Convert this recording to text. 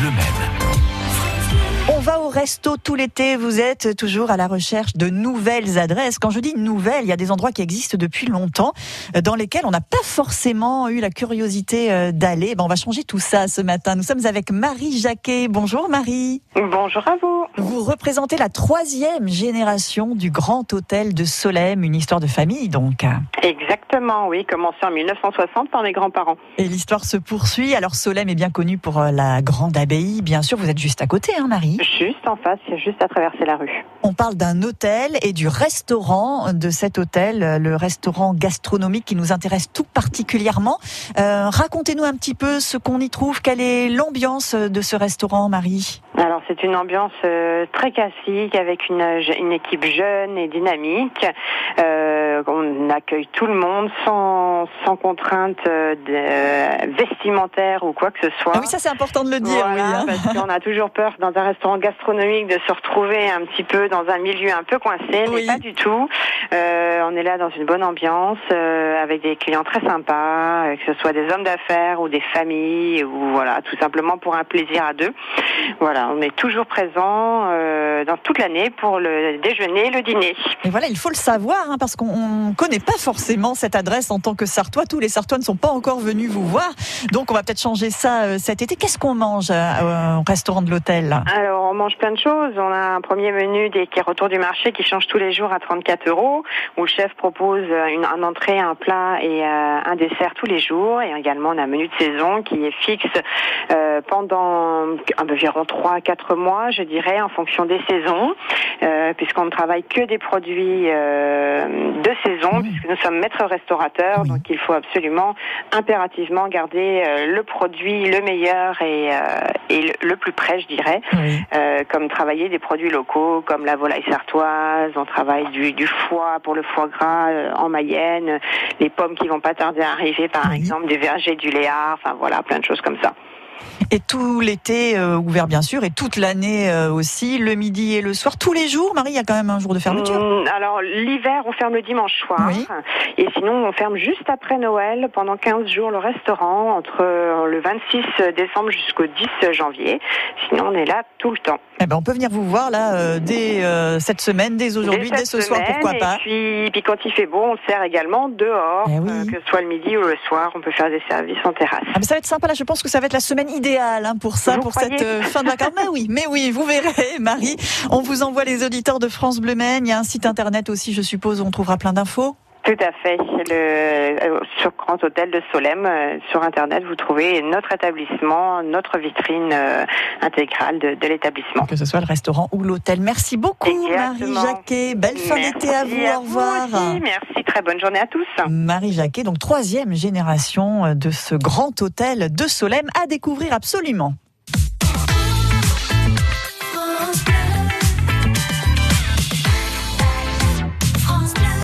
Bleu Maine. Resto tout l'été. Vous êtes toujours à la recherche de nouvelles adresses. Quand je dis nouvelles, il y a des endroits qui existent depuis longtemps, euh, dans lesquels on n'a pas forcément eu la curiosité euh, d'aller. Ben, on va changer tout ça ce matin. Nous sommes avec Marie Jacquet. Bonjour Marie. Bonjour à vous. Vous représentez la troisième génération du Grand Hôtel de Solem, une histoire de famille donc. Exactement, oui, commencé en 1960 par mes grands-parents. Et l'histoire se poursuit. Alors Solem est bien connu pour euh, la grande abbaye. Bien sûr, vous êtes juste à côté, hein Marie? Juste en face, il y a juste à traverser la rue. On parle d'un hôtel et du restaurant de cet hôtel, le restaurant gastronomique qui nous intéresse tout particulièrement. Euh, Racontez-nous un petit peu ce qu'on y trouve. Quelle est l'ambiance de ce restaurant, Marie? Alors c'est une ambiance euh, très classique avec une, une équipe jeune et dynamique. Euh, on accueille tout le monde sans, sans contrainte euh, vestimentaire ou quoi que ce soit. Ah oui, ça c'est important de le dire. Voilà, oui, hein. parce qu'on a toujours peur dans un restaurant gastronomique de se retrouver un petit peu dans un milieu un peu coincé, Oui. mais pas du tout. Euh, on est là dans une bonne ambiance, euh, avec des clients très sympas, euh, que ce soit des hommes d'affaires ou des familles, ou voilà, tout simplement pour un plaisir à deux. Voilà, on est toujours présent euh, dans toute l'année pour le déjeuner, le dîner. Et voilà, il faut le savoir, hein, parce qu'on ne connaît pas forcément cette adresse en tant que Sartois. Tous les Sartois ne sont pas encore venus vous voir. Donc, on va peut-être changer ça euh, cet été. Qu'est-ce qu'on mange euh, au restaurant de l'hôtel? Alors, on mange plein de choses. On a un premier menu qui est retour du marché qui change tous les jours à 34 euros, où le chef propose une, un entrée, un plat et euh, un dessert tous les jours. Et également, on a un menu de saison qui est fixe euh, pendant environ 3 à 4 mois, je dirais, en fonction des saisons, euh, puisqu'on ne travaille que des produits de puisque nous sommes maîtres restaurateurs. Oui. Donc, il faut absolument, impérativement, garder euh, le produit le meilleur et, euh, et le, plus près, je dirais. Oui. Euh, comme travailler des produits locaux, comme la volaille sartoise, on travaille du, du foie pour le foie gras euh, en Mayenne, les pommes qui vont pas tarder à arriver, par Oui. exemple, du verger du Léard, enfin voilà, plein de choses comme ça. Et tout l'été euh, ouvert, bien sûr, et toute l'année euh, aussi, le midi et le soir, tous les jours. Marie, il y a quand même un jour de fermeture. Hum, alors l'hiver, on ferme le dimanche soir, Oui. et sinon on ferme juste après Noël pendant 15 jours le restaurant entre euh, le 26 décembre jusqu'au 10 janvier. Sinon on est là tout le temps. Eh ben, on peut venir vous voir là euh, dès cette semaine, dès aujourd'hui, dès, Dès ce soir, pourquoi pas. Et puis, quand il fait beau, on sert également dehors, Eh oui. que ce soit le midi ou le soir, on peut faire des services en terrasse. Ah, mais ça va être sympa là, je pense que ça va être la semaine idéale hein, pour ça, Vous pour croyez cette euh, fin de vacances. Mais oui, mais oui, vous verrez, Marie. On vous envoie les auditeurs de France Bleu Maine. Il y a un site internet aussi, je suppose, où on trouvera plein d'infos. Tout à fait. Le, euh, sur Grand Hôtel de Solem, euh, sur Internet, vous trouvez notre établissement, notre vitrine euh, intégrale de, de l'établissement. Que ce soit le restaurant ou l'hôtel. Merci beaucoup, Exactement. Marie Jacquet. Belle fin d'été à vous. Au revoir. vous. Merci. Très bonne journée à tous. Marie Jacquet, donc troisième génération de ce grand hôtel de Solem à découvrir absolument.